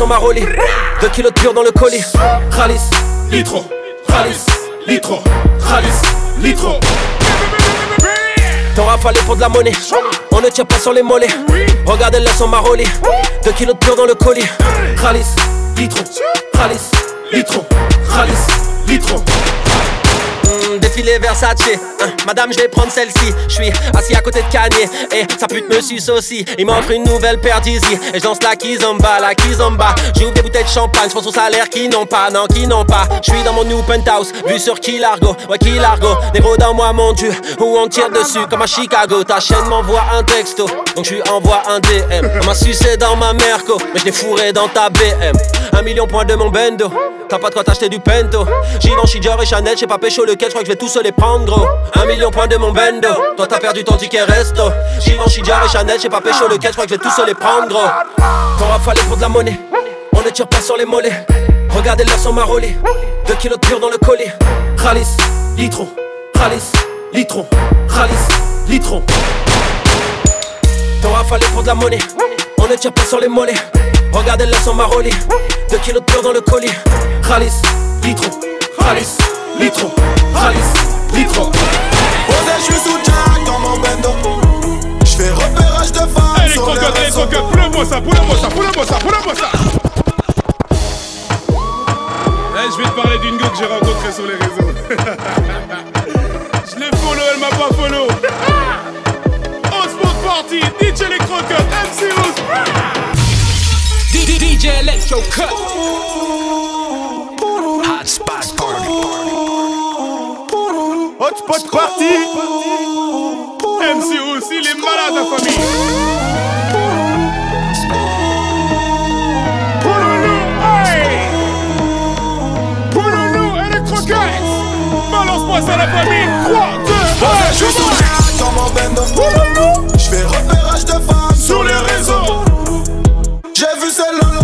sur 2 kilos de pur dans le colis. Ralis, litro, ralis, litro, ralis, litro. T'en rafalé pour de la monnaie. On ne tient pas sur les mollets. Regardez-la sur ma rollie. 2 kilos de pur dans le colis. Ralis, litro, ralis, litro, ralis, litro. Mmh, défilé Versace, hein, madame, je vais prendre celle-ci. Je suis assis à côté de Kanye, et sa pute me suce aussi. Il m'offre une nouvelle paire d'Easy, et je la Kizomba, la Kizomba. J'ouvre des bouteilles de champagne, je au salaire qui n'ont pas, non, qui n'ont pas. Je suis dans mon new penthouse, vu sur Kilargo, ouais, Key Largo. Négro dans moi, mon dieu, où on tire dessus, comme à Chicago. Ta chaîne m'envoie un texto, donc je lui envoie un DM. M'a sucé dans ma Merco, mais je fourré dans ta BM. Un million point de mon bendo. T'as pas de quoi t'acheter du pento. Givenchy, Dior et Chanel, j'ai pas pécho lequel, je crois que je vais tous les prendre gros. Un million point de mon bendo. Toi t'as perdu ton ticket resto. Givenchy, Dior et Chanel, j'ai pas pécho lequel, je crois que je vais tous les prendre gros. T'auras fallu pour de la monnaie. On ne tire pas sur les mollets. Regardez leur son marolé. Deux kilos de pur dans le collier. Ralis, litron. Ralis, litron. Ralis, litron. T'auras fallu pour de la monnaie. On ne tire pas sur les mollets. Regardez leur son marolé. Deux kilos de pur dans le collier. Ralis, litron. Ralis, litron. Ralis, litron. Posé, je suis sous Jack dans mon bendo. J'fais repérage de femmes Allez, sur les allez, réseaux. poule-moi ça, poule-moi ça, poule-moi ça, poule-moi ça. Eh, je vais te parler d'une gueule que j'ai rencontrée sur les réseaux. je l'ai follow, elle m'a pas follow. On sport party, DJ les croquettes, MC Rose. DJ Electro Cut. Hotspot Party. Hotspot party. MC aussi, il est malade la famille. Les. Balance-moi ça la famille. 3, 2, 1, Posé, je suis dans mon bendo. J'fais repérage de femmes Sur les réseaux. Lolo.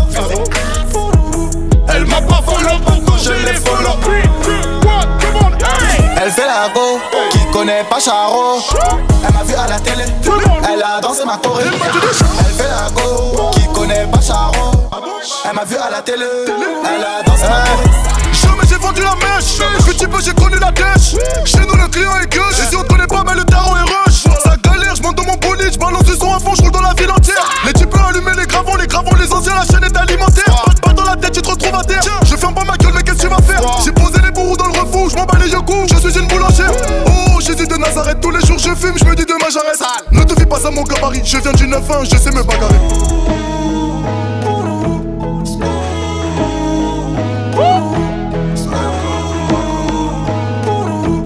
Elle m'a pas follow pourtant je l'ai follow? 3, 2, 1, come on, hey Elle fait la go, qui connaît pas Charo. Elle m'a vu à la télé, elle a dansé ma choré. Elle fait la go, qui connaît pas Charo. Elle m'a vu à la télé, elle a dansé ma choré. 9-1, je sais me bagarrer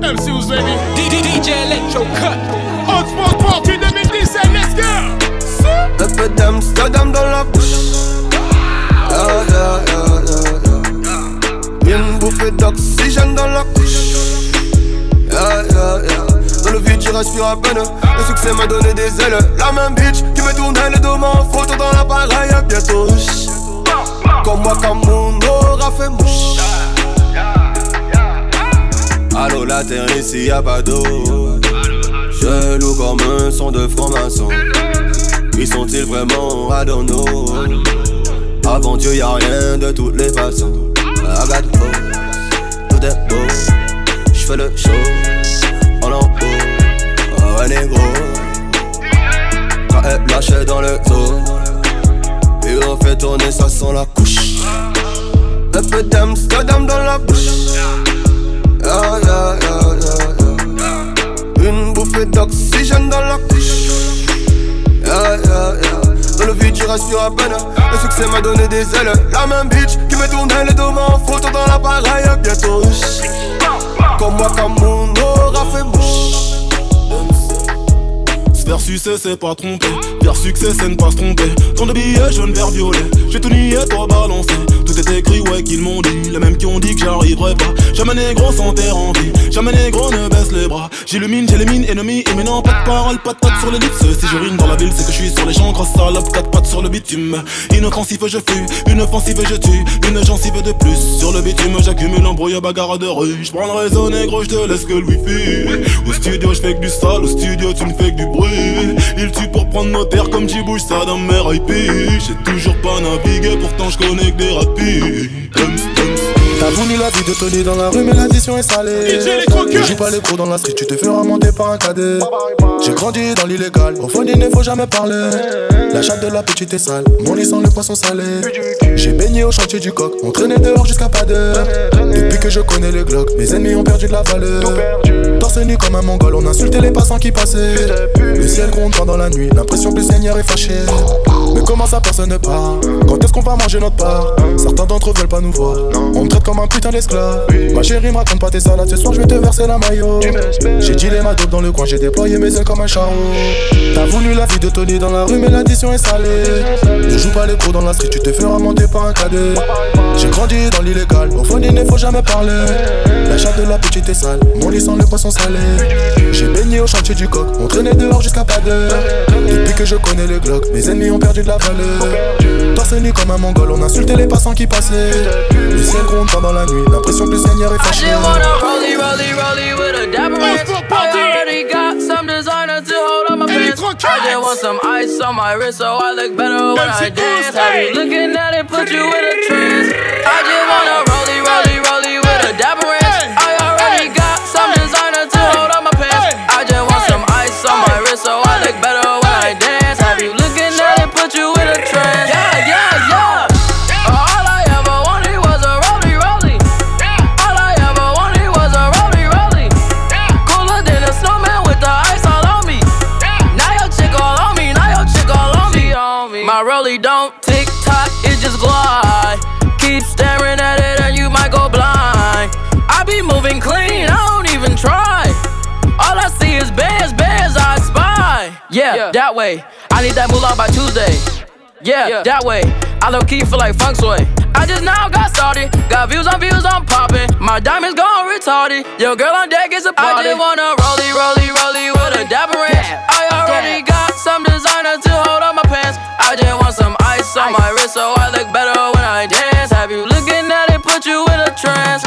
MC baby DJ Electro Cut. Hotspot Party 2017, let's go Un peu d'Amsterdam dans la bouche. Yeah, yeah, yeah, yeah, yeah. Une bouffée d'oxygène dans la couche. Yeah, yeah, yeah. Dans le vide, je respire à peine. Le succès m'a donné des ailes. La même bitch qui me tournait les deux mains en photo dans l'appareil. Bientôt. Comme moi, comme mon aura fait mouche. Allô, la terre ici, y'a pas d'eau. Je loue comme un son de franc-maçon. Qui sont-ils vraiment know Avant Dieu y'a rien de toutes les façons got hope, tout est beau J'fais le show en en haut Oh un négro Lâche dans le dos Et on fait tourner ça sans la couche Un peu d'Amsterdam dans la bouche. Une bouffée d'oxygène dans la couche. Dans le vide, je respire à peine. Le succès m'a donné des ailes. La même bitch qui me tournait les deux mains en photo dans l'appareil. Bientôt, comme moi, comme mon aura fait mouche. Faire succès, c'est pas tromper. Faire succès, c'est ne pas se tromper. Tant de billets jaune, vert, violet. J'ai tout nié, toi balancé. Tout est écrit, ouais, qu'ils m'ont dit. Les mêmes qui ont dit que j'arriverai pas. Jamais négro sans terre en vie. Jamais négro ne baisse les bras. J'illumine, j'élimine, ennemi. Imminent, pas de parole, pas de patte sur les lips. Si je rime dans la ville, c'est que je suis sur les champs. Grosse salope, quatre pattes sur le bitume. Inoffensif, je fuis. Une offensive, je tue. Une gencive de plus. Sur le bitume, j'accumule embrouille, bagarre de rue. J'prends le réseau négro, j'te laisse que le wifi. Au studio, j'fais que du sale. Au studio, tu me fais que du bruit. Il tue pour prendre nos terres comme j'y bouge ça dans mes IP. J'ai toujours pas navigué, pourtant j'connais que des rapides. La vie de Tony dans la rue, mais l'addition est salée. Ne joue pas les gros dans la street, tu te feras monter par un cadet. J'ai grandi dans l'illégal, au fond il ne faut jamais parler. La chatte de la petite est sale, mon lit sans le poisson salé. J'ai baigné au chantier du coq, on traînait dehors jusqu'à pas d'heure. Depuis que je connais le Glock, mes ennemis ont perdu de la valeur. Torse nu comme un mongol, on insultait les passants qui passaient. Le ciel gronde pendant la nuit, l'impression que le Seigneur est fâché. Mais comment ça personne ne part? Quand est-ce qu'on va manger notre part? Certains d'entre eux veulent pas nous voir. On me traite comme un putain Ma chérie me raconte pas tes salades, ce soir je vais te verser la maillot. J'ai dit les dope dans le coin, j'ai déployé mes ailes comme un charreau. T'as voulu la vie de Tony dans la rue, mais l'addition est salée. Ne joue pas les cours dans la street, tu te feras monter par un cadet. J'ai grandi dans l'illégal, au fond il ne faut jamais parler. La chatte de la petite est sale, mon lit sans le poisson salé. J'ai baigné au chantier du coq, on traînait dehors jusqu'à pas d'heure. Depuis que je connais le Glock, mes ennemis ont perdu de la valeur. Torse nu comme un mongol, on insultait les passants qui passaient. Le ciel gronde pendant la nuit, l'impression que le Seigneur est fâché. I just wanna rollie, rollie, rollie with a dapper ranch. I already got some designer to hold on my pants. I just want some ice on my wrist so I look better when I dance. Have you looking at it, put you in a trance. I just wanna rollie, rollie, rollie with a dapper ranch. I already got some designer to hold on my pants. I just want some ice on my wrist so I look better way. I need that moolah by Tuesday. Yeah, that way. I low key feel like funk sway. I just now got started. Got views on views, I'm popping. My diamonds gone retarded. Your girl on deck is a party. I just wanna rollie, rollie, rollie with a dapper ranch. I already got some designer to hold on my pants. I just want some ice on my wrist so I look better when I dance. Have you looking at it, put you in a trance?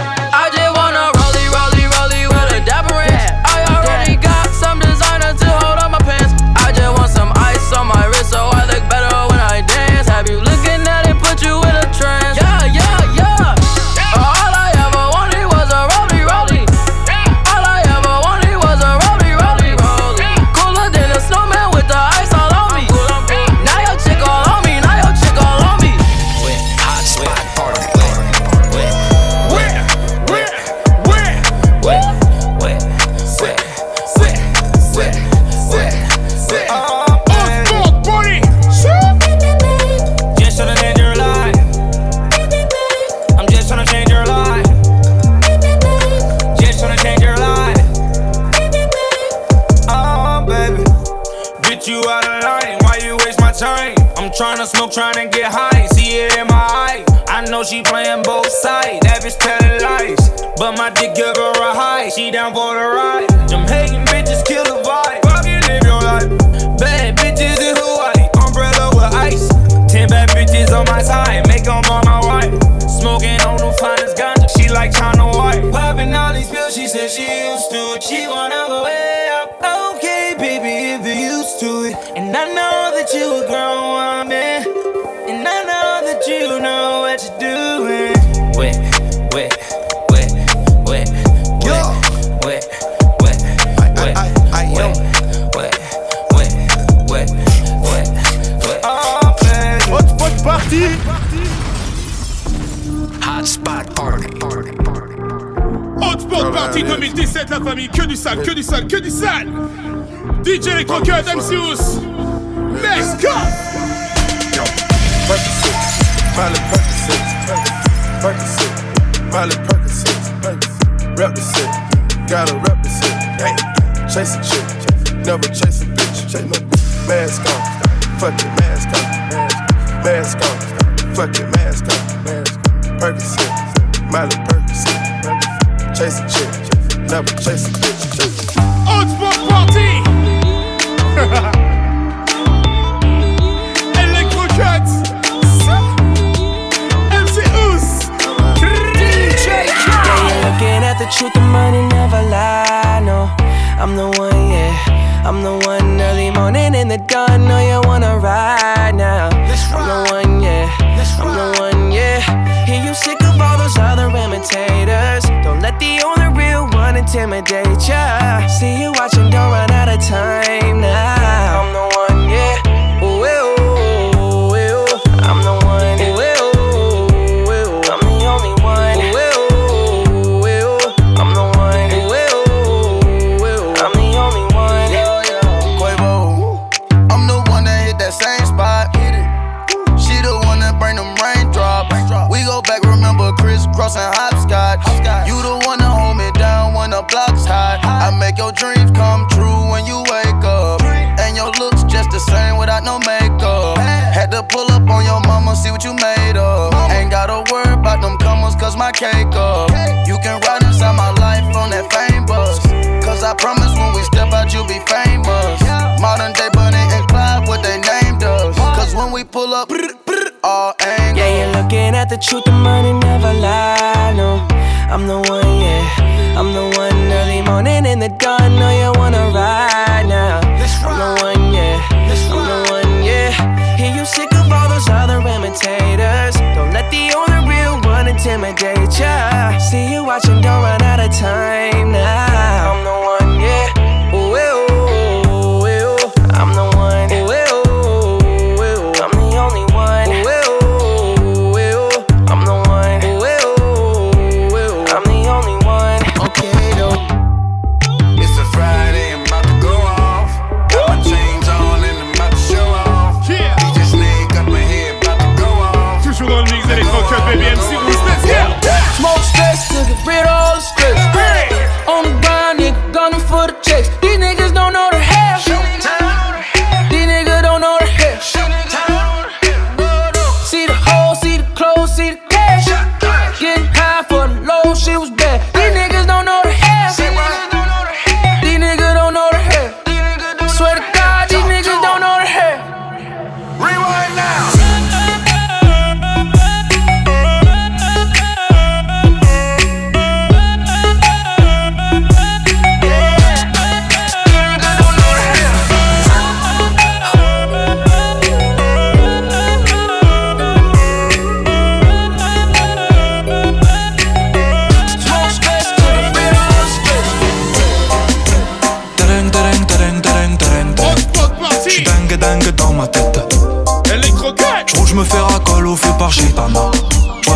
Deve-se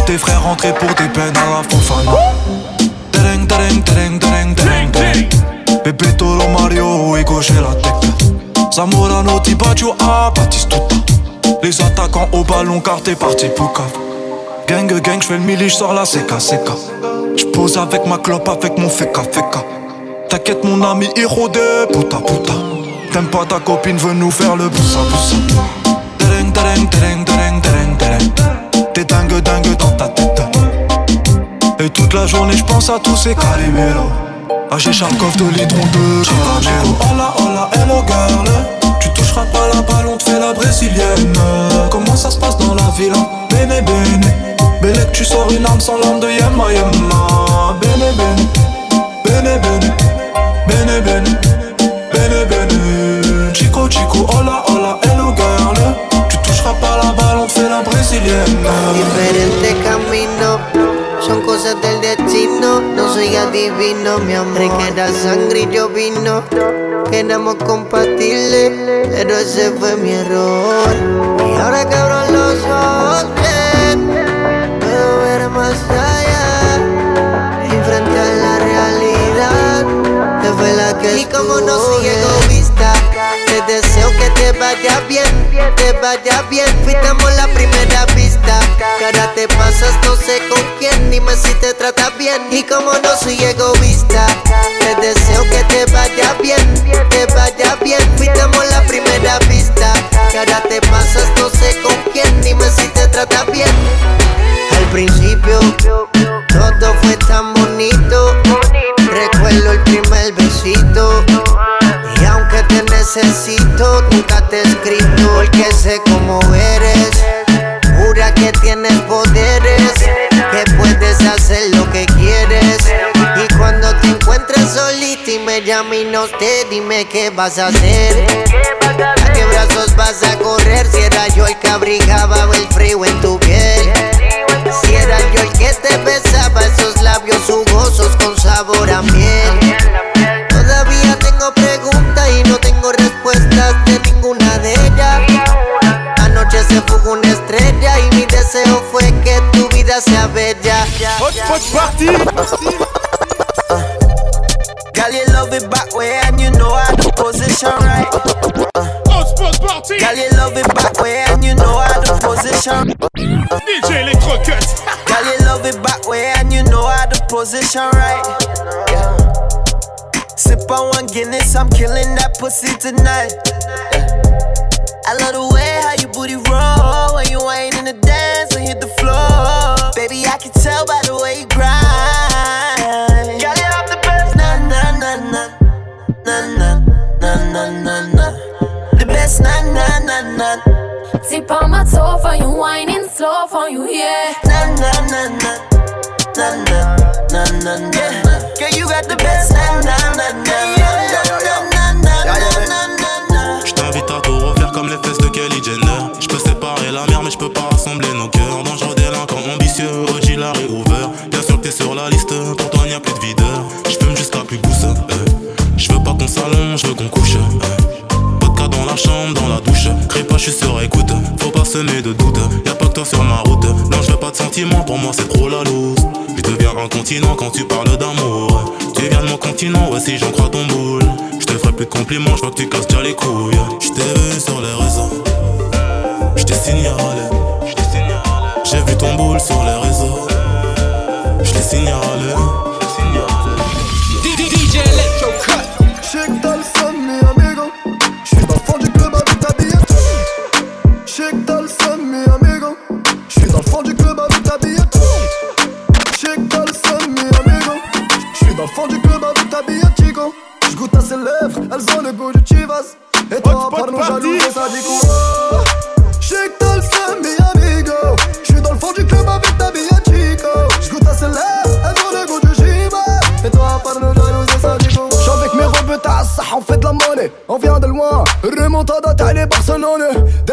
tes frères rentrer pour des peines à la fofana. Tereng, tereng, tereng, tereng, tereng, tereng. Pepe Toro Mario et gauche la tête. Zamorano, Tibaggio, ah, Batistuta. Les attaquants au ballon car t'es parti pour cave. Gang, gang, j'fais le mili, j'sors la CK, CK. J'pose avec ma clope, avec mon feka, feka. T'inquiète mon ami, héros de puta, puta. T'aimes pas ta copine, veut nous faire le boussa, boussa. Tereng, tereng, tereng, Toute la journée, j'pense à tous ces caliméros. J'ai Charkov de litron de caramel. Hola, hola, hello girl. Tu toucheras pas la balle, on te fait la brésilienne. Comment ça se passe dans la ville? hein? Bene, bene. Que tu sors une arme sans l'arme de Yemma, Yemma. Bene, bene. Bene, bene. Bene, bene. Bene, bene. Cosas del destino. No soy adivino, mi amor. Que era sangre y yo vino. Éramos compatibles, pero ese fue mi error. Y ahora que abro los ojos, bien, puedo ver más allá. Enfrente a la realidad, que fue la que Y como no soy egoísta, te deseo que te vaya bien, te vaya bien. Fuimos la primera vista, que ahora te pasas no sé con quién, dime si te tratas bien. Y como no soy egoísta, te deseo que te vaya bien, te vaya bien. Fuimos la primera vista, ahora te pasas no sé con quién, dime si te tratas bien. Al principio todo fue tan bonito. Recuerdo el primer besito. Y aunque te necesito, nunca te he escrito. Porque sé cómo eres. Tienes poderes. Que puedes hacer lo que quieres. Y cuando te encuentres solita y me llames no te dime qué vas a hacer. ¿A qué brazos vas a correr? Si era yo el que abrigaba el frío en tu piel. Si era yo el que te besaba esos labios jugosos con sabor a miel. Girl, you love it back way and you know how the position right. Girl, you love it back way and you know how the position. DJ Electro Cut. Girl, you love it back way and you know how the position right. Yeah. Sip on one Guinness, I'm killing that pussy tonight.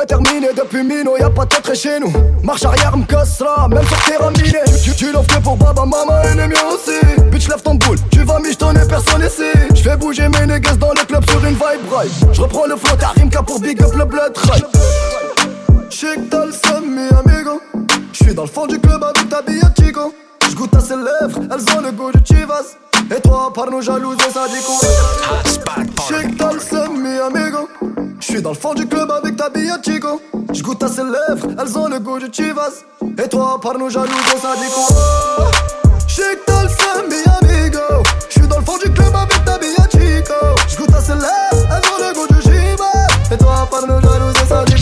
déterminé depuis Mino, y'a pas de tête chez nous. Marche arrière, m'cassera, même sur terrain. Tu, tu, l'offres que pour baba, maman et les miens aussi. Bitch, lève ton boule, tu vas m'y, j't'en personne ici. J'fais bouger mes niggas dans le club sur une vibe right. J'reprends le flow, t'as pour big up le blood right. Chic dans le sommet, amigo. J'suis dans le fond du club avec ta billette, Chico. J'goûte à ses lèvres, elles ont le goût de Chivas. Et toi, par nos jalouses, ça dit quoi? Chic dans le sommet, amigo. Je suis dans le fond du club avec ta bille Chico. Je goûte à ses lèvres, elles ont le goût du Chivas. Et toi, par nos jaloux, gros sadico. Oh, je sais mi amigo. Je suis dans le fond du club avec ta bille Chico. Je goûte à ses lèvres, elles ont le goût du Chivas. Et toi, par nos jaloux, gros sadico.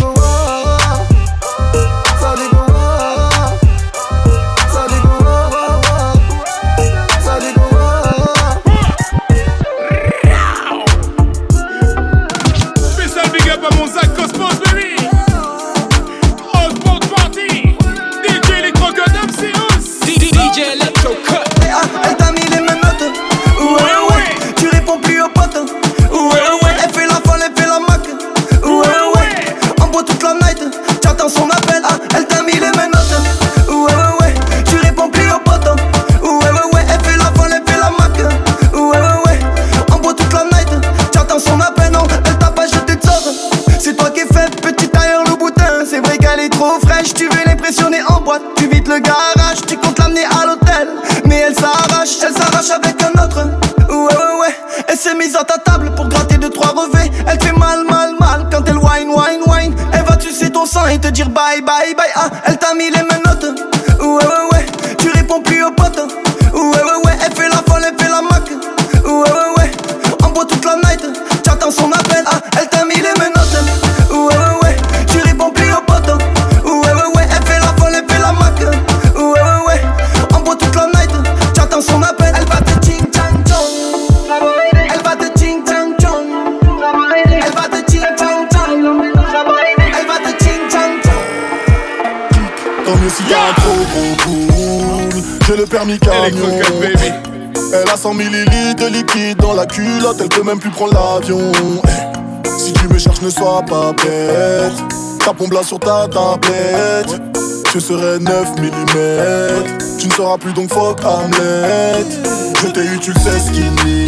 dire bye bye Elle a 100 millilitres de liquide dans la culotte, elle peut même plus prendre l'avion. Eh, si tu me cherches, ne sois pas bête. Tapons-la sur ta tablette. Je serai 9 mm. Tu ne seras plus donc fuck Hamlet. Je t'ai eu, tu le sais, skinny.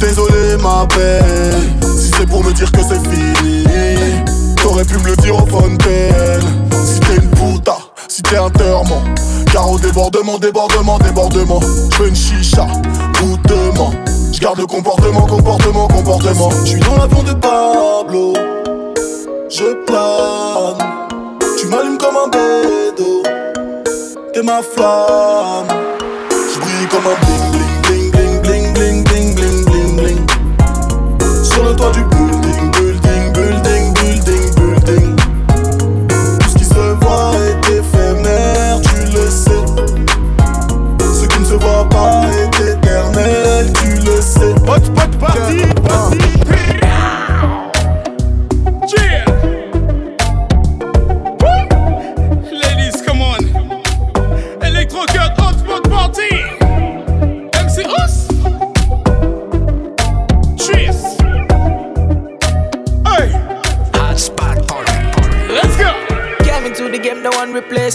Désolé, ma belle. Si c'est pour me dire que c'est fini, t'aurais pu me le dire au Fontaine. Si t'es une puta, si t'es un terment car au débordement, débordement, débordement Je une chicha, goûtement. Je garde le comportement, comportement, comportement. Je suis dans l'avion de Pablo. Je plane. Tu m'allumes comme un bédo. T'es ma flamme. Je brille comme un bédo.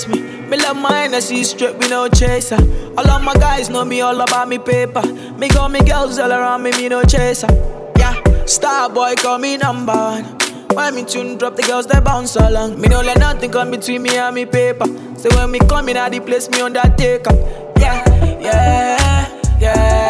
me. Me love my energy straight, me no chaser. All of my guys know me all about me paper. Me got me girls all around me, me no chaser. Yeah, star boy call me number one. Why me tune drop the girls that bounce along? Me no let nothing come between me and me paper. So when me come in, I the place me on that take up. Yeah, yeah, yeah.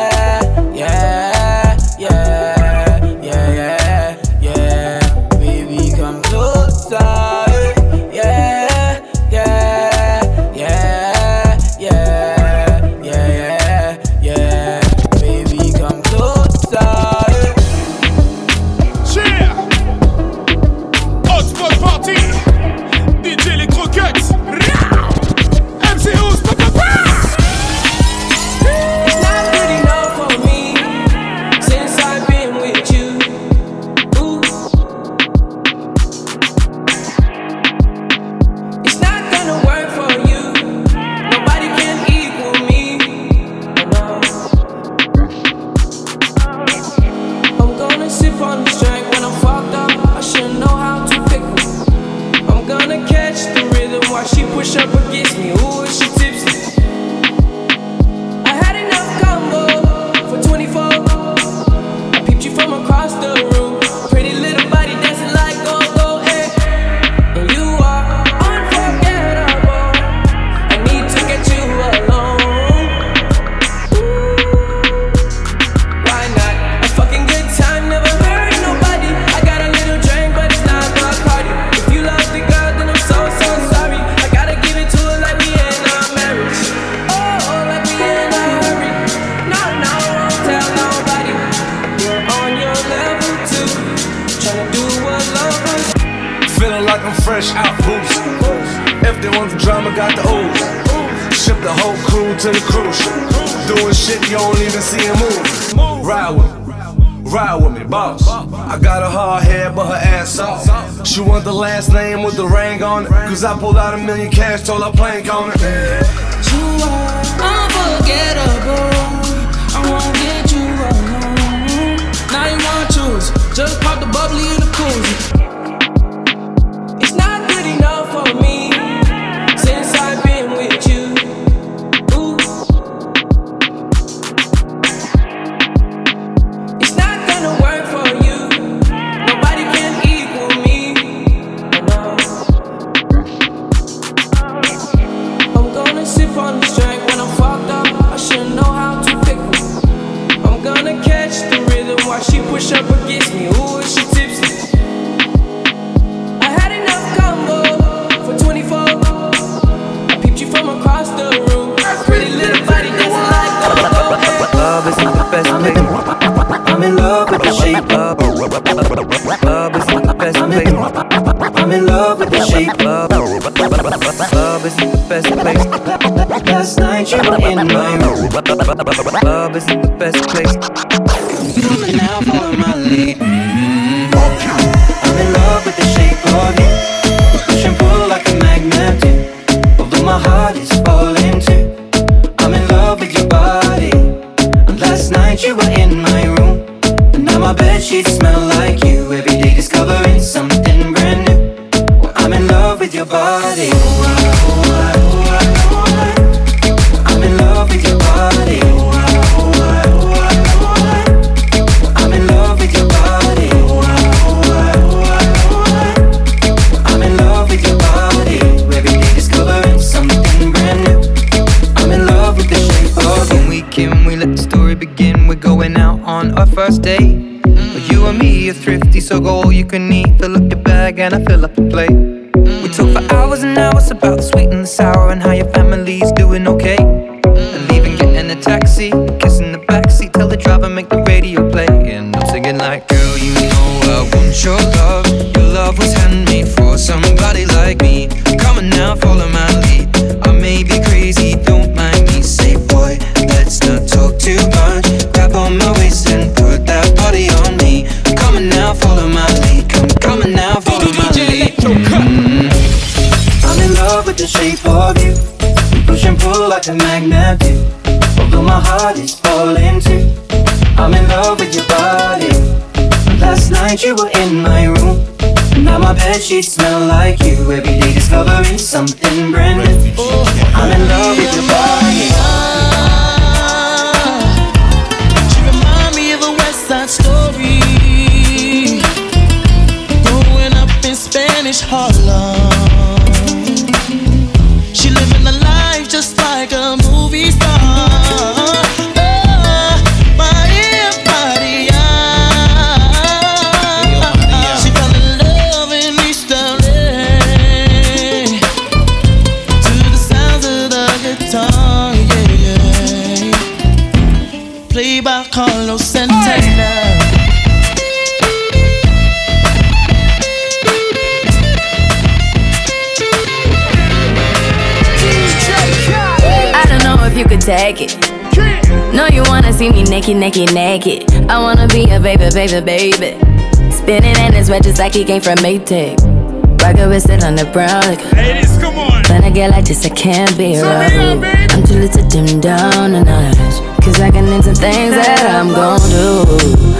smell like you. Every day discovering something brand new. Well, I'm in love with your body. you can eat. Fill up your bag and I fill up the plate. Mm-hmm. We talk for hours and hours about the sweet naked, naked, naked. I wanna be a baby, baby, baby. Spinning in his red just like he came from Maytag. Rocket with it on the brown. Like, Ladies, come on. When I get like this, I can't be around. I'm too little to dim down a notch. Cause I can into things that I'm gon' do.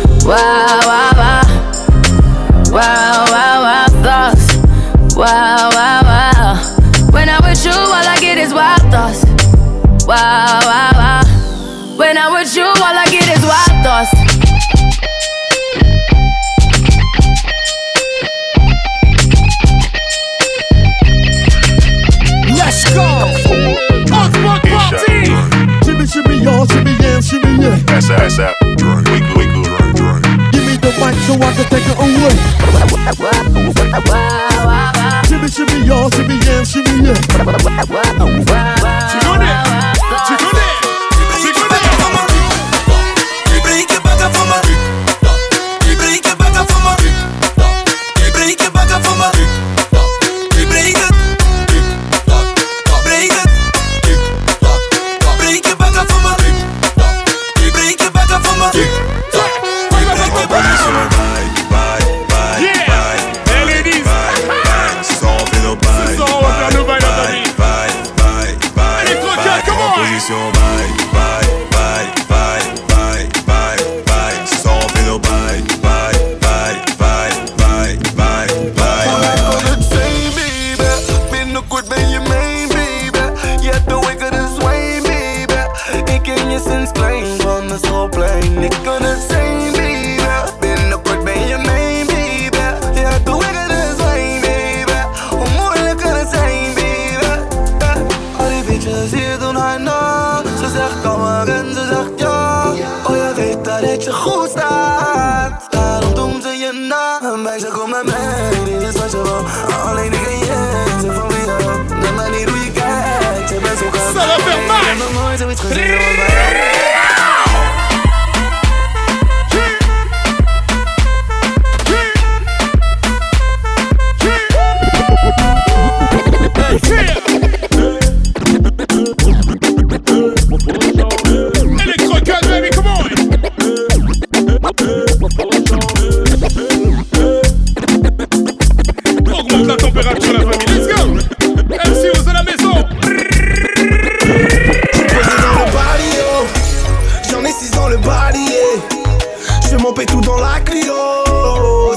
Mon pétou dans la Clio.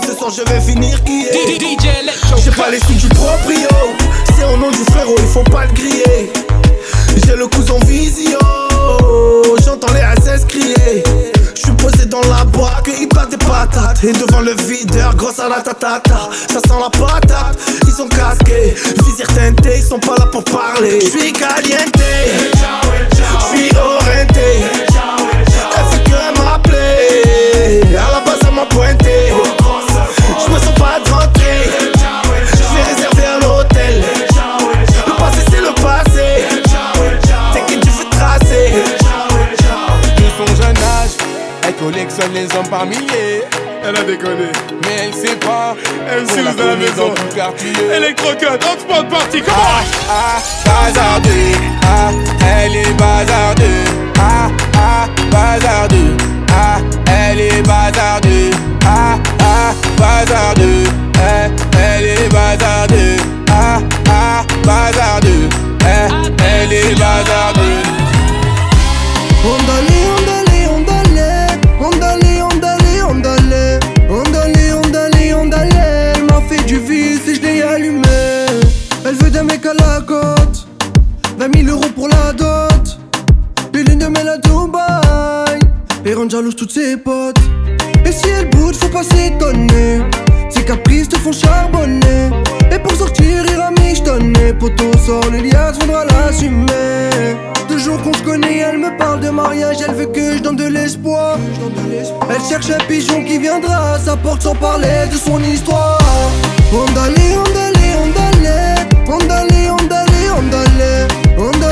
Ce soir je vais finir qui est. J'ai pas les sous du proprio. C'est au nom du frérot, il faut pas le griller. J'ai le cousin visio. J'entends les SS crier. Je suis posé dans la boîte, que ils battent des patates. Et devant le videur, grosse à la tatata. Ça sent la patate, ils sont casqués. Visir teinté, ils sont pas là pour parler. Je suis caliente, je suis orienté. Elle fait que m'appeler. À la base, elle m'a pointé. Je me sens pas de rentrer. Je vais réserver un hôtel. Le passé, c'est le passé. T'inquiète, tu fais tracer? De son jeune âge, elle collectionne les hommes par milliers. Elle a déconné, mais elle sait pas. La vous à la maison. dans. Electrocut, hotspot party, come Ah, ah, bazardeux. Ah, elle est bazardeux. Ah, ah, bazardeux. Ah, elle est bazardeux. Ah, ah, bazardeux. Eh, elle est bazardeux. Ah, ah, bazardeux. Eh, elle est bazardeux. jalouse toutes ses potes. Et si elle boude, faut pas s'étonner. Ses caprices te font charbonner. Et pour sortir, il michtonner. Poteau sort les liasses, faudra l'assumer. Deux jours qu'on se connaît, elle me parle de mariage. Elle veut que je donne de l'espoir. Elle cherche un pigeon qui viendra à sa porte sans parler de son histoire. Ondale, ondale, ondale. Ondale, ondale, ondale.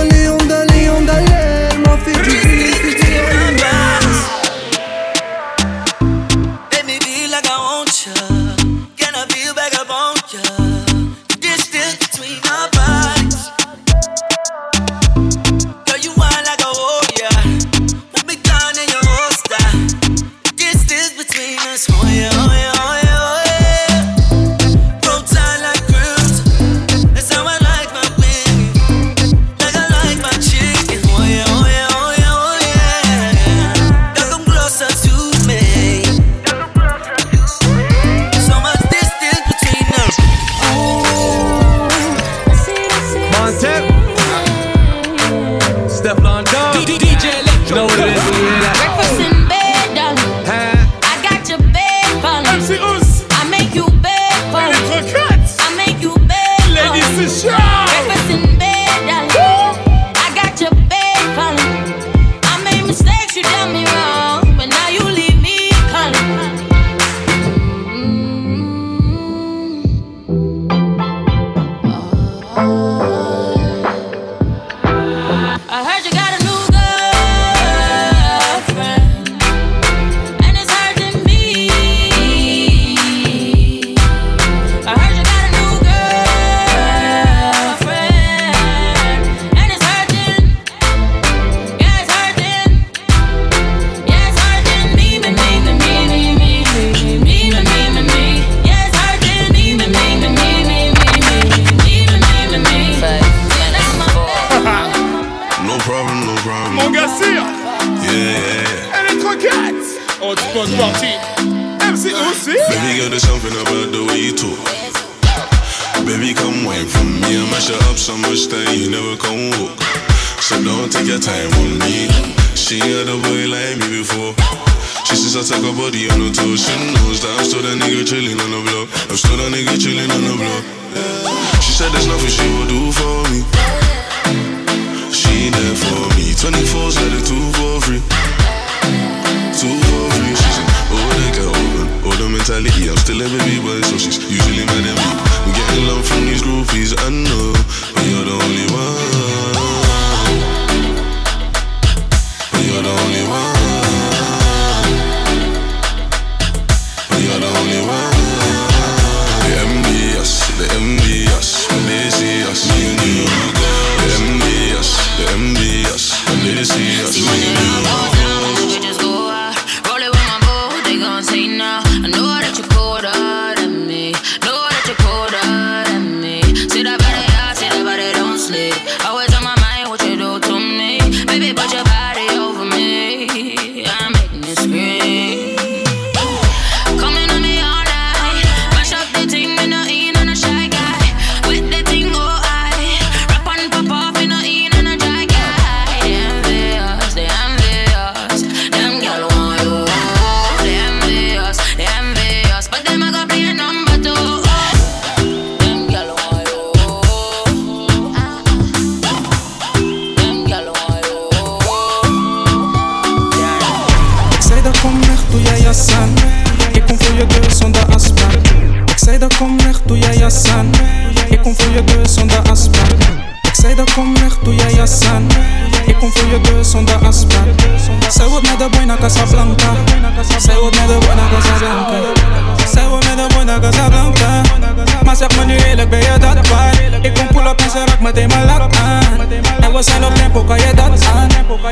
Kan je dat aan?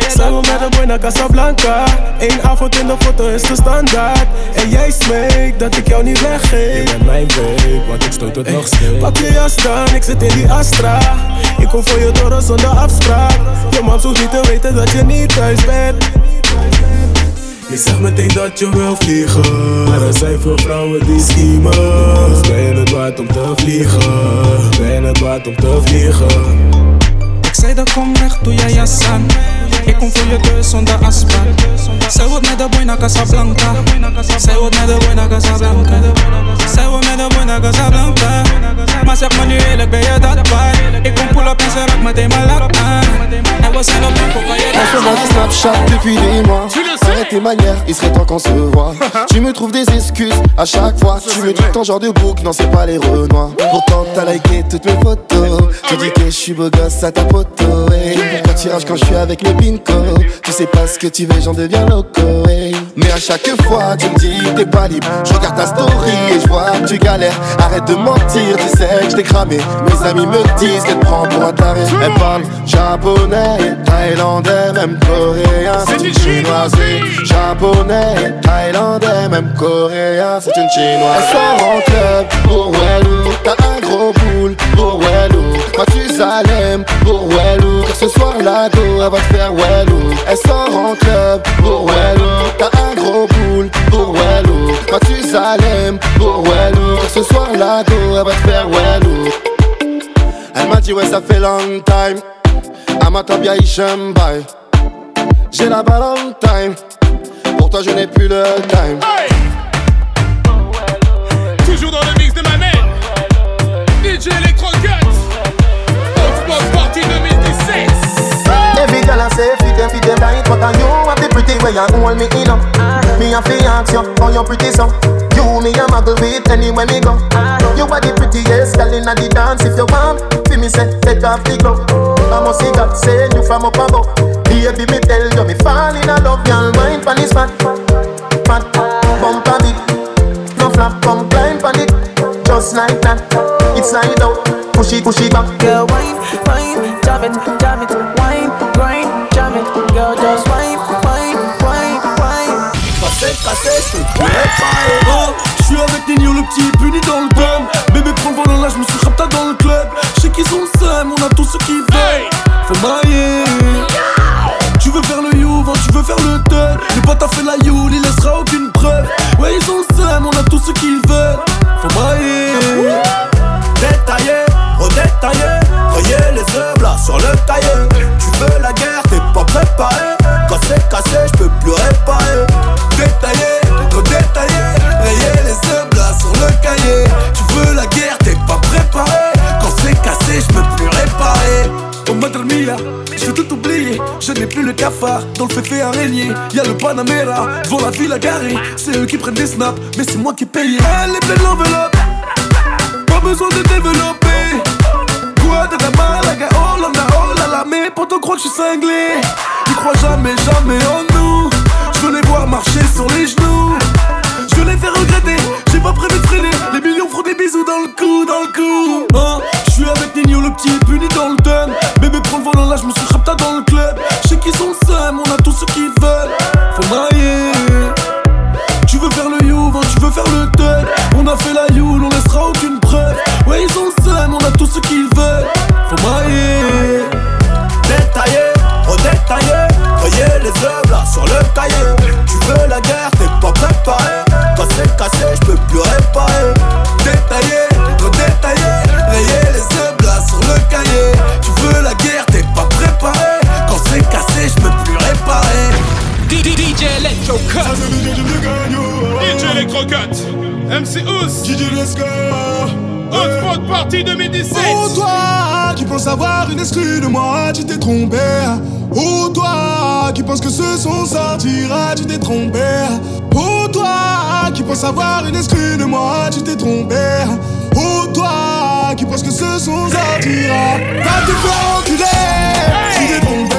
Samen met een boy naar Casablanca Eén avond in de foto is de standaard. En jij smeekt dat ik jou niet weggeef. Je bent mijn babe, want ik stoot het nog steeds. Pak je jas dan, ik zit in die Astra. Ik kom voor je door zonder afspraak. Je man zoekt niet te weten dat je niet thuis bent. Je zegt meteen dat je wil vliegen. Maar er zijn veel vrouwen die schiemen Dus ben je het waard om te vliegen. Ben je het waard om te vliegen. Zij dat kom recht, doe jij jassan what me de buena Casablanca Say what me de buena Casablanca Say what me de buena Casablanca Maar zeg maar nu eerlijk, ben je dat bij? Ik kom pull up en ze raakt meteen mijn lak aan En we zijn op tempo, kan je On se voit sur Snapchat depuis des mois. Arrête tes manières, il serait temps qu'on se voit. tu me trouves des excuses à chaque fois. Tu me dis que ton genre de bouc, non, c'est pas les renois. Pourtant, t'as liké toutes mes photos. Tu dis que je suis beau gosse à ta tu rages quand je suis avec le Tu sais pas ce que tu veux, j'en deviens loco. hey. Mais à chaque fois, tu me dis t'es pas libre. Je regarde ta story et je vois que tu galères. Arrête de mentir, tu sais que je t'ai cramé. Mes amis me disent qu'elle prend pour un taré. Elle parle japonais, thaïlandais, même coréen. C'est une chinoise. Japonais, thaïlandais, même coréen. C'est une chinoise. Elle sort en club pour Wellou. T'as un gros boule pour Wellou. Quand tu salem pour Wellou. Ce soir la go, elle va te faire Wellou. Elle sort en club pour Wellou. T'as un gros boule pour Wellou. Quand tu salem pour Wellou. Ce soir la go, elle va te faire Wellou. Elle m'a dit ouais ça fait long time Amatabia Ishembai J'ai la balle on time Pour toi je n'ai plus le time Toujours dans le mix de ma mère. DJ Electro Cut. Them, right But on you have the pretty way you hold me in. Up Me a fi ask you, how you pretty so. You me a muggle with anywhere me go. You are the prettiest girl inna the dance If you want, fi me say, take off the glove I must see God send you from up above. Baby me tell you, me fall in love Girl, wine pon this fat, fat Bump a bit, no flap, come climb pon it. Just like that, it's slide out Push it, push it back. Girl, wine, wine, jam it, Oh, je suis avec Nino, le petit puni dans le thème. Bébé, prends le volant là, je me suis rapta dans le club. Je sais qu'ils ont le seum, on a tout ce qu'ils veulent. Faut mailler. Tu veux faire le you, tu veux faire le tel. Le pote a fait la you, il laissera aucune preuve. Ouais, ils ont le seum, on a tout ce qu'ils veulent. Faut mailler. Détaillé, redétaillé. Voyez les œuvres là sur le cahier. Tu veux la guerre, t'es pas préparé. Quand c'est cassé, je peux plus réparer. Détaillé, redétaillé. Voyez les là sur le cahier. Tu veux la guerre, t'es pas préparé. Quand c'est cassé, je peux plus réparer. Au Madre Mia, je tout oublier. Je n'ai plus le cafard dans le féfé araignée. Y'a le Panamera devant la ville à. C'est eux qui prennent des snaps, mais c'est moi qui paye. Elle est pleine l'enveloppe. Pas besoin de développer. Quoi de la malaga, oh là, oh là là. Mais pour te croire que je suis cinglé, ils croient jamais, jamais en nous. Je les voir marcher sur les genoux. Je les faire regretter, j'ai pas prévu de freiner. Les millions feront des bisous dans le cou, dans le cou. Hein, je suis avec Nino, le petit puni dans le thème. Bébé, prends le volant là, je me suis rapta dans le club. Je sais qu'ils ont seum, on a tout ce qu'ils veulent. Faut mailler. Tu veux faire le you, tu veux faire le tel On a fait la you, on laissera aucune preuve Ouais ils ont seum, on a tout ce qu'ils veulent Faut mailler Oh toi qui penses que ce son sortira, tu t'es trompé. Oh toi qui penses avoir une exclue de moi, tu t'es trompé. Oh toi qui penses que ce son sortira, va te faire enculer. Tu t'es trompé,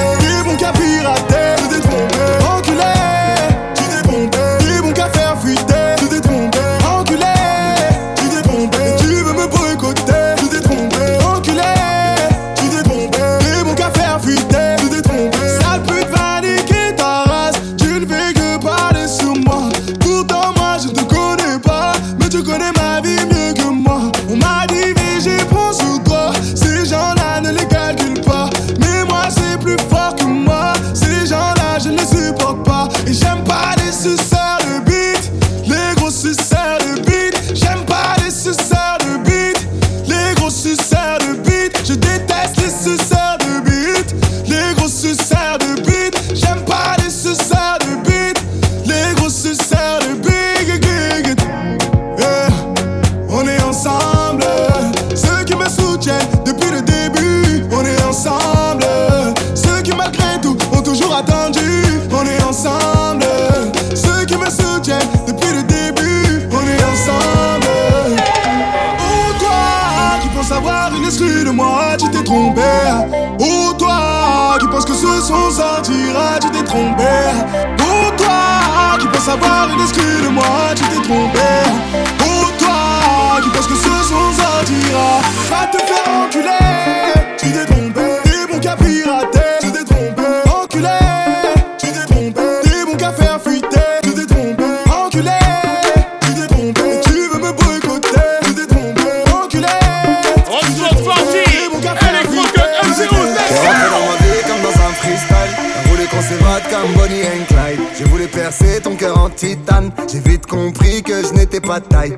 Bonnie and Clyde. Je voulais percer ton cœur en titane. J'ai vite compris que je n'étais pas taille.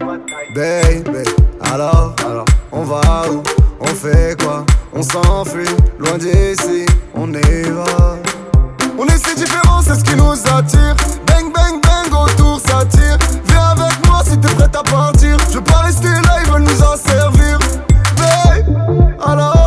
Baby, alors, alors, on va où? On fait quoi? On s'enfuit, loin d'ici, on y va. On est si différents, c'est ce qui nous attire. Bang, bang, bang, autour ça tire. Viens avec moi si t'es prête à partir. Je veux pas rester là, ils veulent nous en servir. Alors.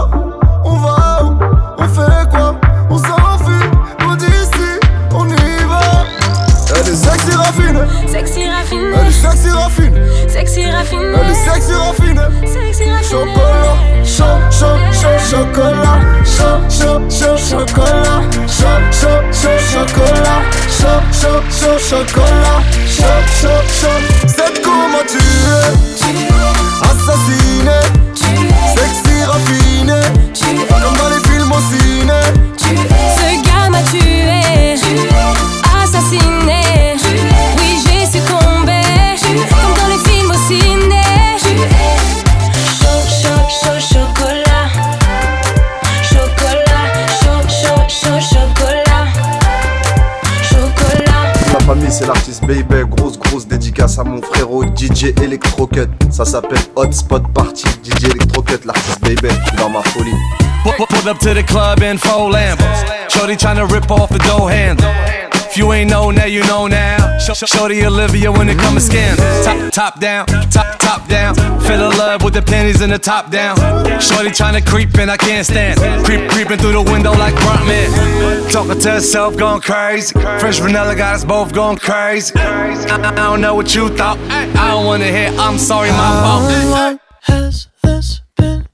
Est sexy raffinée. Sexy raffinée. Elle est sexy raffinée. Sexy raffinée. Chocolat, chaud, chaud, chaud, chocolat, chaud, chaud, chaud, chocolat, chaud, chaud, chaud, chocolat, chaud, chaud, chaud, chocolat, chaud, chaud, chaud. C'est comment tu à mon frérot DJ Electrocut. Ça s'appelle Hotspot Party, DJ Electrocut, l'artiste Baby, dans ma folie. Pull, pull, pull up to the club in four Lambos. Shorty tryna rip off the dough handle. If you ain't know now, you know now. Sh- sh- Shorty Olivia when it come to scandals. Top, top down, top, top down. Feel the love with the panties and the top down. Shorty tryna creep and I can't stand. Creep, creeping through the window like Bruntman. Talking to herself, going crazy. Fresh vanilla got us both going crazy. I, I, don't know what you thought. I don't wanna hear. I'm sorry, my fault. What has this been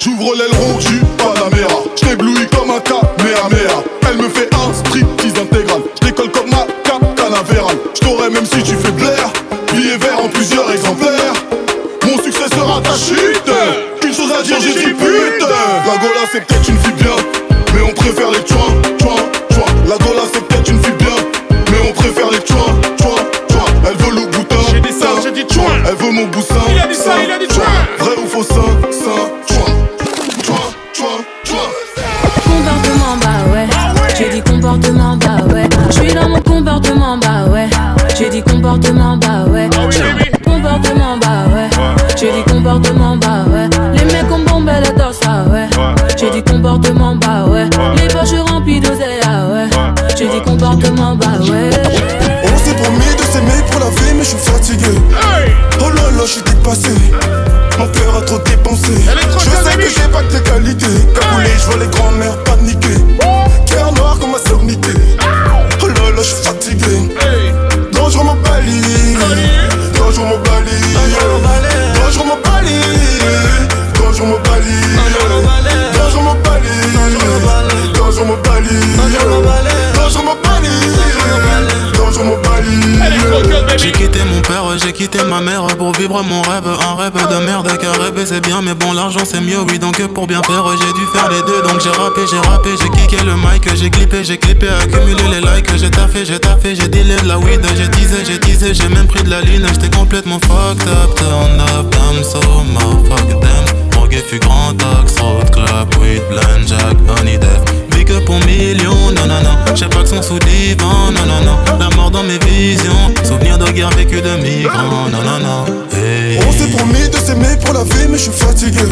J'ouvre l'aile rouge, Panamera. J't'éblouis comme un Kamehameha. Elle me fait un striptease intégral. J'décolle comme ma Canaveral. J't'aurai même si tu fais blaire. Billet vert en plusieurs exemplaires. Mon succès sera ta chute. Une chose à dire, j'ai dit pute. La Gola, c'est peut-être une fille bien, mais on préfère les tuer. j'ai rappé, j'ai kické le mic, j'ai clippé, j'ai clippé, accumulé les likes, j'ai taffé, j'ai taffé, j'ai dealé de la weed, j'ai teasé, j'ai teasé, j'ai même pris de la lune, j'étais complètement fucked up, turn up, damn so my fuck them. Morgue fut grand tax, road club, weed, blind jack, honey death. Big up pour millions, non non non, j'ai pas que son sous divan, non non non, la mort dans mes visions, souvenir de guerre vécue de migrants, non non non. Hey. On s'est promis de s'aimer pour la vie, mais je suis fatigué.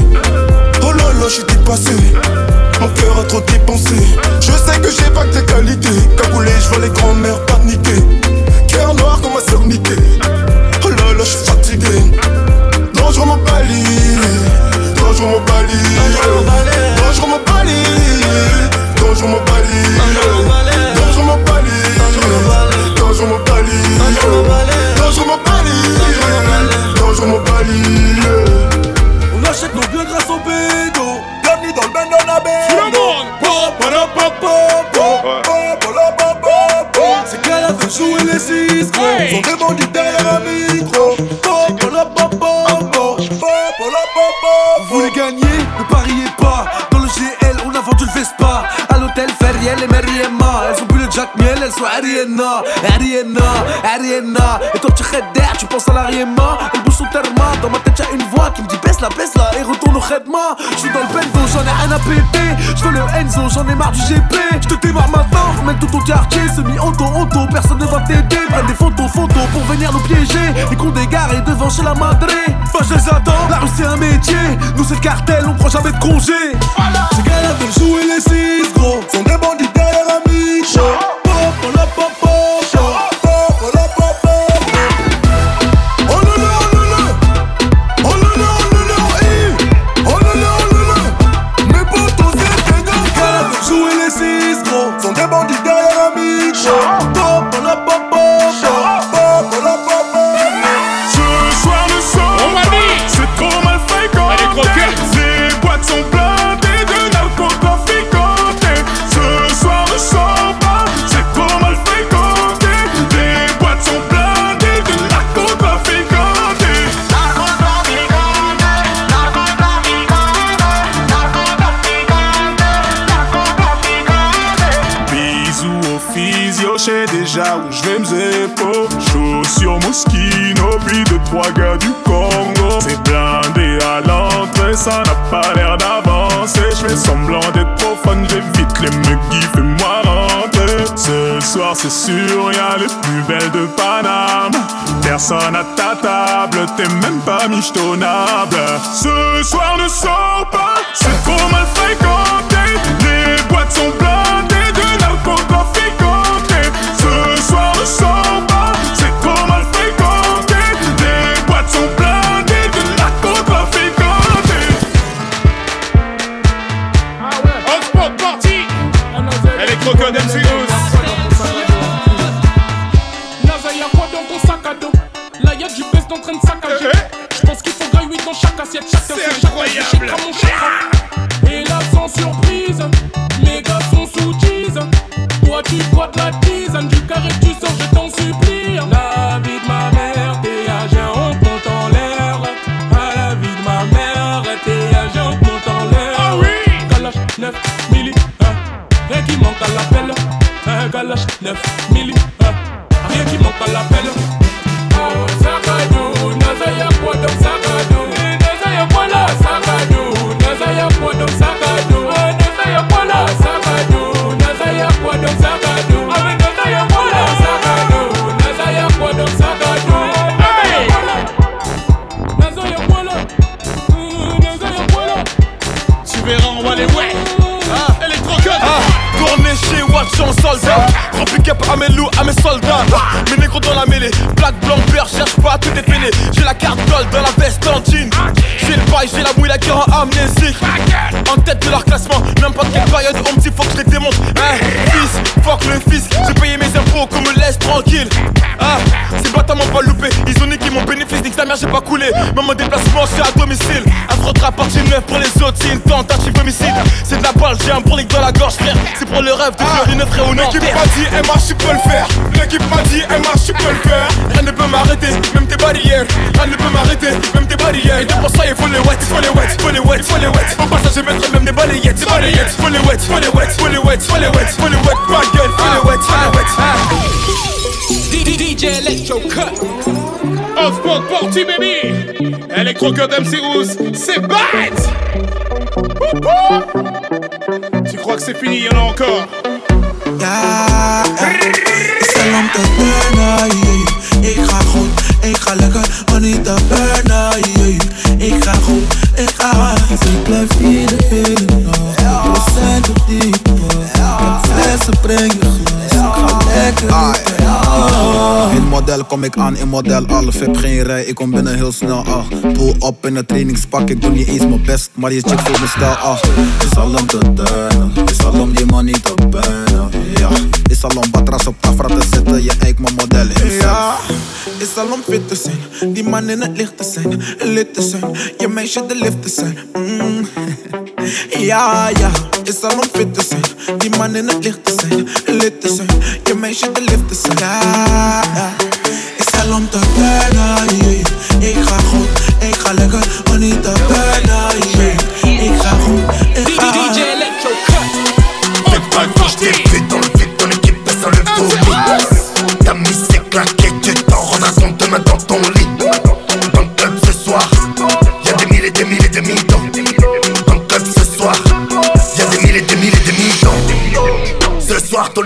GP. J'te démarre maintenant, ramène tout ton quartier. Semi-auto, auto, personne ne va t'aider. Prenne des photos, photos pour venir nous piéger. Et qu'on dégaré devant chez la madré. Bah, je les attends, la rue c'est un métier. Nous c'est le cartel, on prend jamais de congé. Ces gars-là veulent jouer les pas l'air d'avancer J'fais semblant d'être profane, j'évite les mecs qui fais-moi rentrer. Ce soir c'est sûr, y'a les plus belles de Paname. Personne à ta table, t'es même pas michetonnable Ce soir ne sors pas, c'est trop mal fréquenté chaque assiette, chaque assiette, chaque rêve de faire une frère L'équipe m'a dit, MH, tu peux le faire L'équipe m'a dit, MH, tu peux le faire Rien ne peut m'arrêter, même tes barrières Rien ne peut m'arrêter, même tes barrières Et pour ça il faut les wet, faut les wet, faut les wet, faut les wet je mettrai même des balayettes, des balayettes Faut les wet, faut les wet, faut les wet, faut les wet, faut les wet Ma gueule, faut les wet, faut les wet DJ Electro Cut. Hotspot party baby. Electrocode MC Rousse, c'est bête. C'est fini, y'en a encore. Ik ga goed, ik ga lekker, maar niet burnen, yeah. Ik ga goed, ik ga hard. Ik blijf hier de je glas, ik ga lekker kom ik aan, in model al Heb geen rij, ik kom binnen heel snel ah. Pull op in het trainingspak, ik doe niet eens mijn best Maar je chick voelt me stijl ah. Is al om te turnen, is al om die money te burnen Ja, is al om batras op tafra te zetten Je eik mijn model in Ja, is al om fit te zijn, die man in het licht te zijn, lid te zijn, je meisje de lift te zijn. Mm. Ja, ja, is al om fit te zijn, die man in het licht te zijn, lid te zijn, je meisje de lift te zijn. Ja, ja, is al om te yeah. Ik ga goed, ik ga lekker, maar niet te burnen,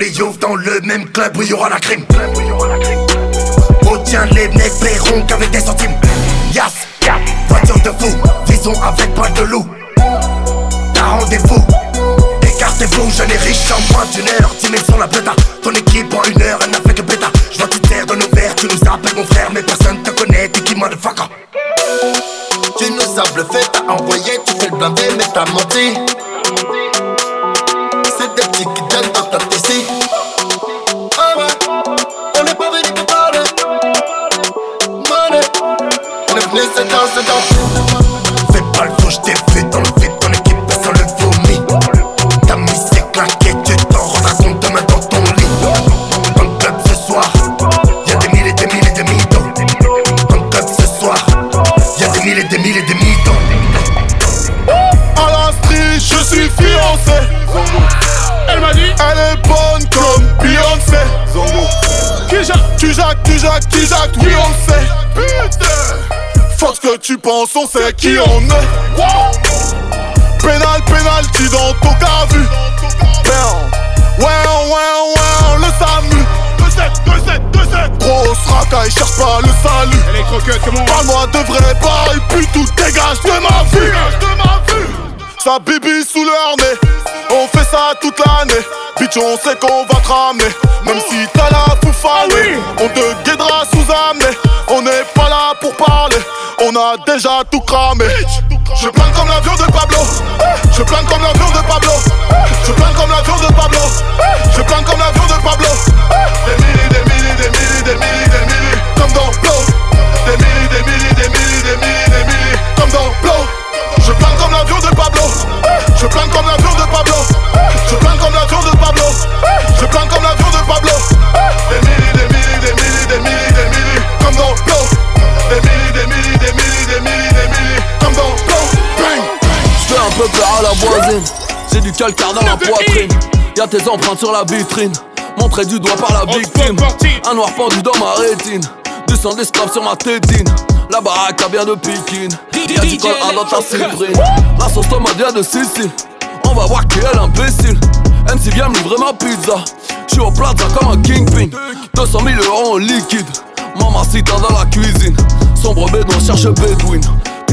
les dans le même club où il y aura la crime. Oh tiens, les mecs paieront qu'avec des centimes. Yas, voiture de fou, visons avec pas de loup. T'as rendez-vous, écartez-vous, jeune et riche en moins d'une heure. 10 000 sur la bêta, ton équipe en une heure, elle n'a fait que bêta. Je vois tu terre de nos verres, tu nous appelles mon frère, mais personne te connaît, t'es qui motherfucker? Tu nous as bluffé, t'as envoyé, tu fais le blindé, mais t'as menti. Penses, on sait qui on est. Pénal, pénalty dans ton cas vu. Ouais, ouais, ouais, le SAMU. 2-7, 2-7, 2-7. Grosse racaille, cherche pas le salut. Elle est comment Parle-moi de vrai bail, puis tout dégage de ma vue. Sa bibi sous leur nez, on fait ça toute l'année. Bitch, on sait qu'on va te ramener. Même si t'as la foufale, on te guidera sous amener. Déjà tout cramé. Je plane comme l'avion de Pablo. Je plane comme l'avion de Pablo. Du calcaire dans la poitrine. Y'a tes empreintes sur la vitrine. Montré du doigt par la victime. Un noir pendu dans ma rétine. Du sang d'esclave sur ma tétine. La baraque a bien de Pékin. Y'a du col dans ta cyprine. La sauce tomate vient de Sicile. On va voir qui est l'imbécile. MC vient me livrer ma pizza. J'suis au plaza comme un kingpin. 200 000 euros en liquide. Mamacita dans la cuisine. Sombre bédouin cherche Bedouin.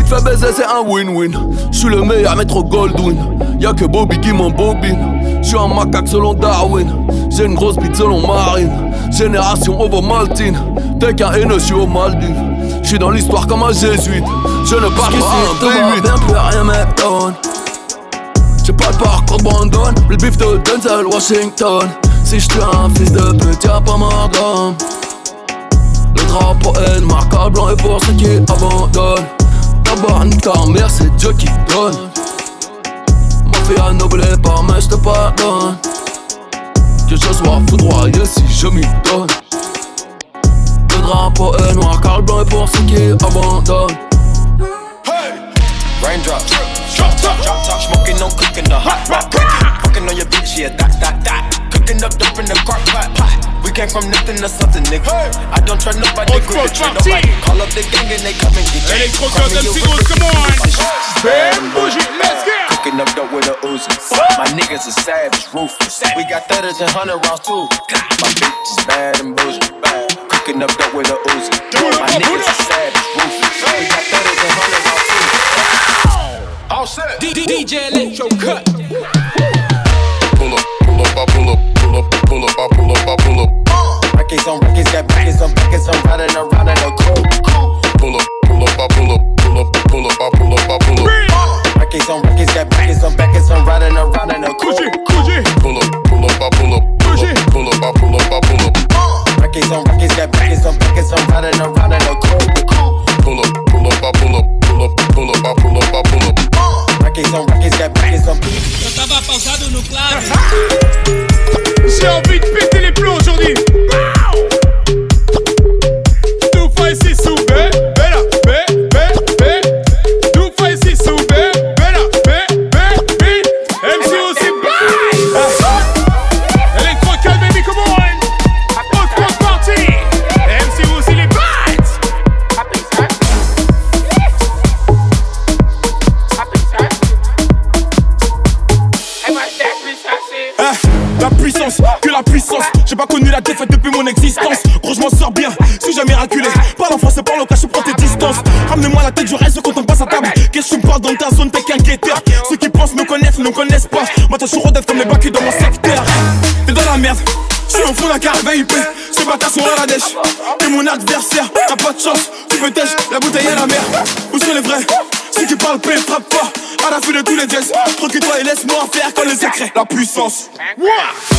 Fais baiser, c'est un win-win. J'suis le meilleur métro Goldwyn. Y'a que Bobby qui m'embobine. J'suis un macaque selon Darwin. J'ai une grosse bite selon Marine. Génération Maltine T'es qu'un haineux, j'suis aux Maldives. J'suis dans l'histoire comme un jésuite. Je ne parle pas un tout va D8. bien, plus rien m'étonne. J'ai pas le parcours Brandon, le bif de Denzel Washington. Si j'tue un fils de pute, y'a pas ma gomme. Le drapeau est marquable blanc et pour ceux qui abandonnent. Nique ta mère, c'est Dieu qui donne. Ma fille a noblé pas, mais j'te pardonne. Que je sois foudroyé si je m'y donne. Le drapeau est noir, car le blanc est pour ceux qui abandonnent. Raindrops. Drop top, drop top. Smoking on cooking the hot pot. Fucking on your bitch, yeah, that, that, that. Cooking up dope in the crock pot, pot. We came from nothing to something, nigga. I don't trust nobody, Hot grip the spot, tree, drop nobody. T. Call up the gang and they come and get you. Elle est Call croquante, me MC your Gold, witness, come on. my shit. Ben bougie, let's go. Cooking up dope with a Uzi. My niggas are savage, ruthless. We got thudders and hundred rounds too. My bitch is bad and bougie. Bad. Cooking up dope with a Uzi. My niggas are savage, ruthless. We got thudders and hundred rounds too. All set. DJ Electro cut. Pull up, pull up, I pull up, I pull up. Records on records, got records on records, I'm riding around in a coupe. Pull up, pull up, I pull up, pull up, pull up, I pull up, I pull up. Records on records, got records on records, I'm riding around in a coupe. Pull up, pull up, I pull up, pull up, pull up, I pull up, I pull up. Records on records, got records on records, I'm riding around in a coupe. la puissance. Hein?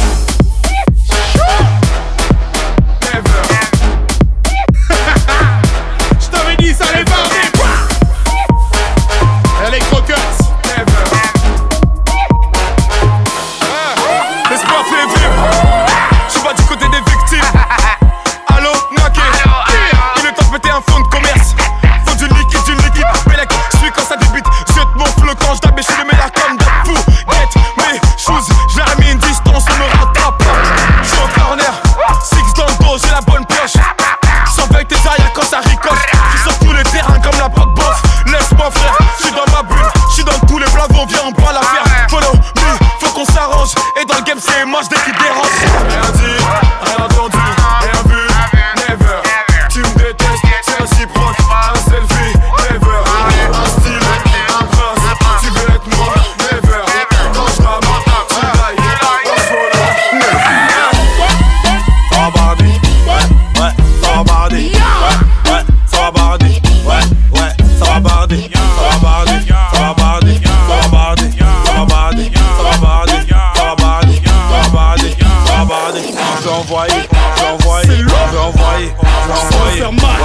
i'm faire mal.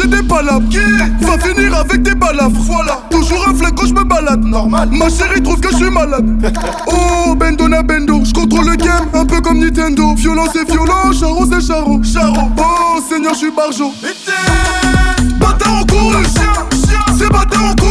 j'ai des palabres. Va finir avec des balafres. Voilà. Toujours un flingue quand je me balade. Normal. Ma chérie trouve que je suis malade. Oh, Bendona Bendo. Je contrôle le game, un peu comme Nintendo. Violent c'est violent, charo c'est charo. Charo. Oh, Seigneur, je suis barjo. Bâtard en cours, le chien. C'est bâtard en cours.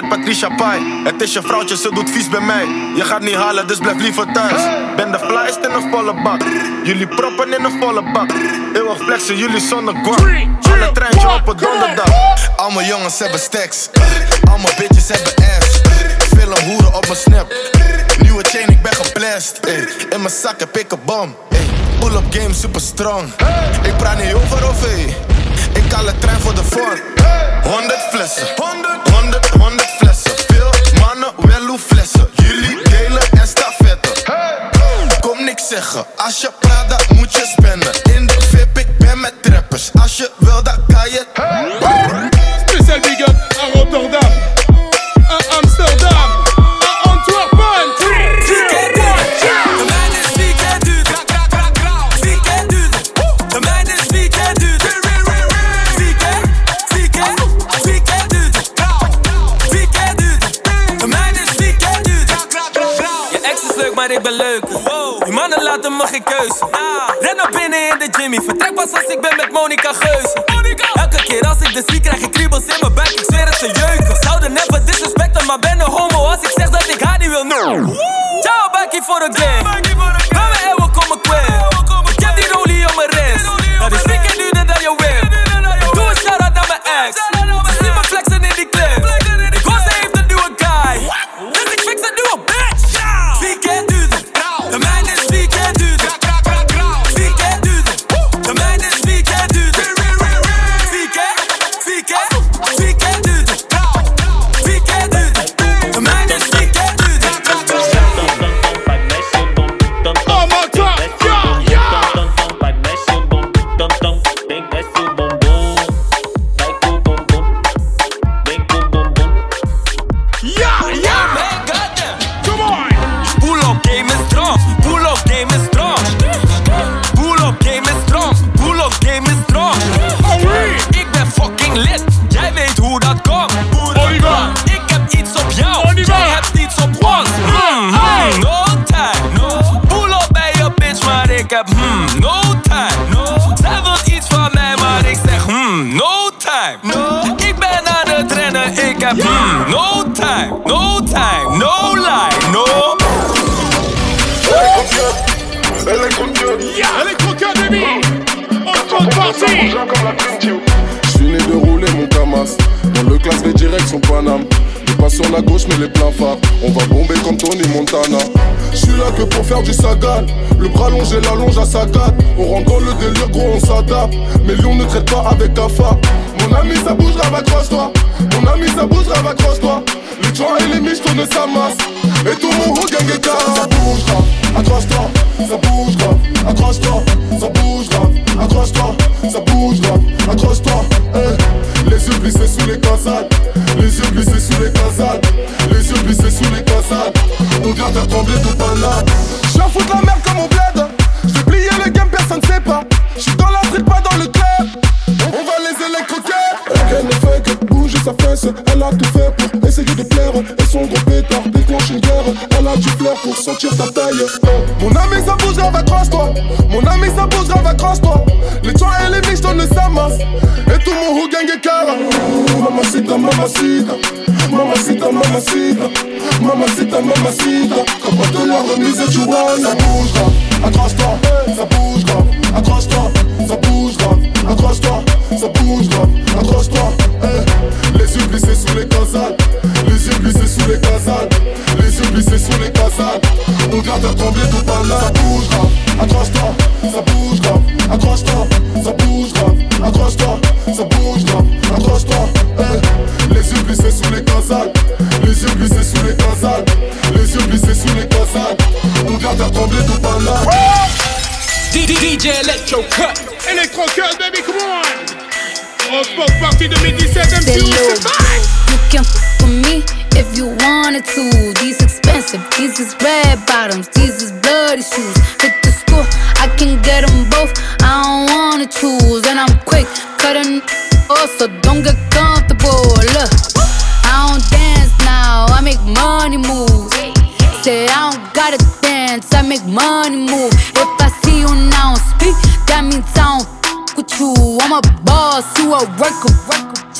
Net Patricia Pai. Het is je vrouwtje, ze doet vies bij mij. Je gaat niet halen, dus blijf liever thuis. Ben de flyest in een volle bak. Jullie proppen in een volle bak. Eeuwig flexen, jullie zonder guap. Alle treintje op een donderdag. Al mijn jongens hebben stacks. Al mijn bitches hebben ass. Film hoeren op mijn snap. Nieuwe chain, ik ben geblest. Ey. In mijn zak heb ik een bom. Pull-up game super strong. Ik praat niet over OV. Ik haal de trein voor de vorm. 100 flessen. 100, 100, 100 Als je praat, dan moet je spenden. In de VIP, ik ben met trappers. Als je wil, dan kan je. Die mannen laten me geen keuze. Ren naar binnen in de Jimmy. Vertrek pas als ik ben met Monica Geuze. Elke keer als ik de zie, krijg ik kriebels in mijn buik. Ik zweer het ze jeuken. Zouden never disrespecten, maar ben een homo als ik zeg dat ik haar niet wil. No. Ciao, bakkie voor de game. Je suis né de rouler mon Kamas Dans le classe V direction Paname. Je passe sur la gauche mais les pleins phares. On va bomber comme Tony Montana. Je suis là que pour faire du sagan. Le bras long j'ai la longe à saccade On rentre dans le délire gros on s'adapte. Mais Lyon ne traite pas avec CAFA Mon ami ça bouge grave accroche-toi. Mon ami ça bouge grave accroche-toi. Les joints et les miches tournent sa masse. Et tout mon haut gang est calme. Ça bouge accroche-toi Ça bouge grave, accroche-toi Ça bouge grave, accroche-toi Ça bouge grave, accroche-toi eh. Les yeux plissés sous les casades. Les yeux plissés sous les casades. Les yeux plissés sous les casades. On vient faire trembler tout Paname J'suis un fou de la merde comme mon bled. J'ai plié le game, personne sait pas. J'suis dans la pas dans le club. On va les électroquer Bouger sa fesse Elle a tout fait pour essayer de plaire. Et son gros pétard déclenche une guerre. Elle a du flair pour sentir ta taille. Mon ami ça bouge grave accroche-toi Mon ami ça bouge grave accroche-toi Les joints et les miches donnent sa masse. Et tout mon hood gang est cara Mamacita, mamacita Mamacita, mamacita Mamacita, mamacita Comme de la remise tu vois Ça bouge grave, accroche-toi Ça bouge grave, accroche-toi Ça bouge grave, accroche-toi Ça bouge grave, accroche-toi eh. Les yeux plissés sous les casades. Les yeux plissés sous les casades. Les yeux plissés sous les casades. On vient faire trembler tout par là Ça bouge grave, accroche-toi Ça bouge grave, accroche-toi Ça bouge grave, accroche-toi Ça bouge grave, accroche-toi. Les casades Les yeux plissés sous les casades Les yeux plissés sous les casades On vient faire trembler tout par là DJ Electro Cut. Electro Cut, baby, come on! Oxford Party 2017, MC, c'est can f with me if you wanted to. These expensive, these is red bottoms, these is bloody shoes. Hit the school, I can get them both. I don't wanna choose, and I'm quick cutting off, so don't get comfortable. Boss, you a worker.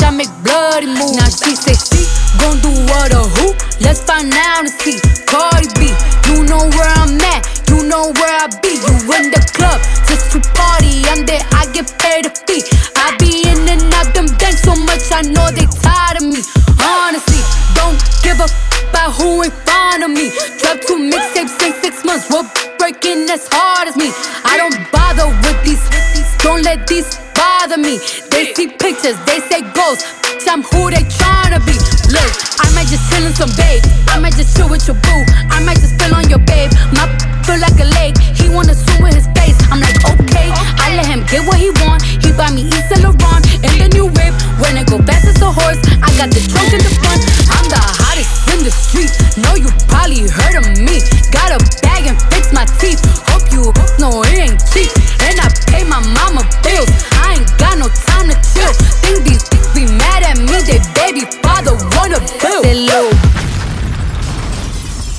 I make bloody moves. Now she say she gon' do what or who? Let's find out and see. Cardi B, you know where I'm at, you know where I be. You in the club just to party. I'm there, I get paid a fee. I be in and out them banks so much, I know they tired of me. Honestly, don't give a f- about who ain't fond of me. Drop two mixtapes in six months, what breaking as hard as me. I don't bother with these, don't let these bother me. They see pictures, they say. Bitch, I'm who they tryna be. Look, I might just chill in some babe. I might just chill with your boo. I might just spill on your babe. My feel like a lake. He wanna swim with his face. I'm like, okay. I let him get what he want. He buy me East Saint Laurent in the new whip. When it go fast as a horse, I got the trunk in the front. I'm the hottest in the street. Know you probably heard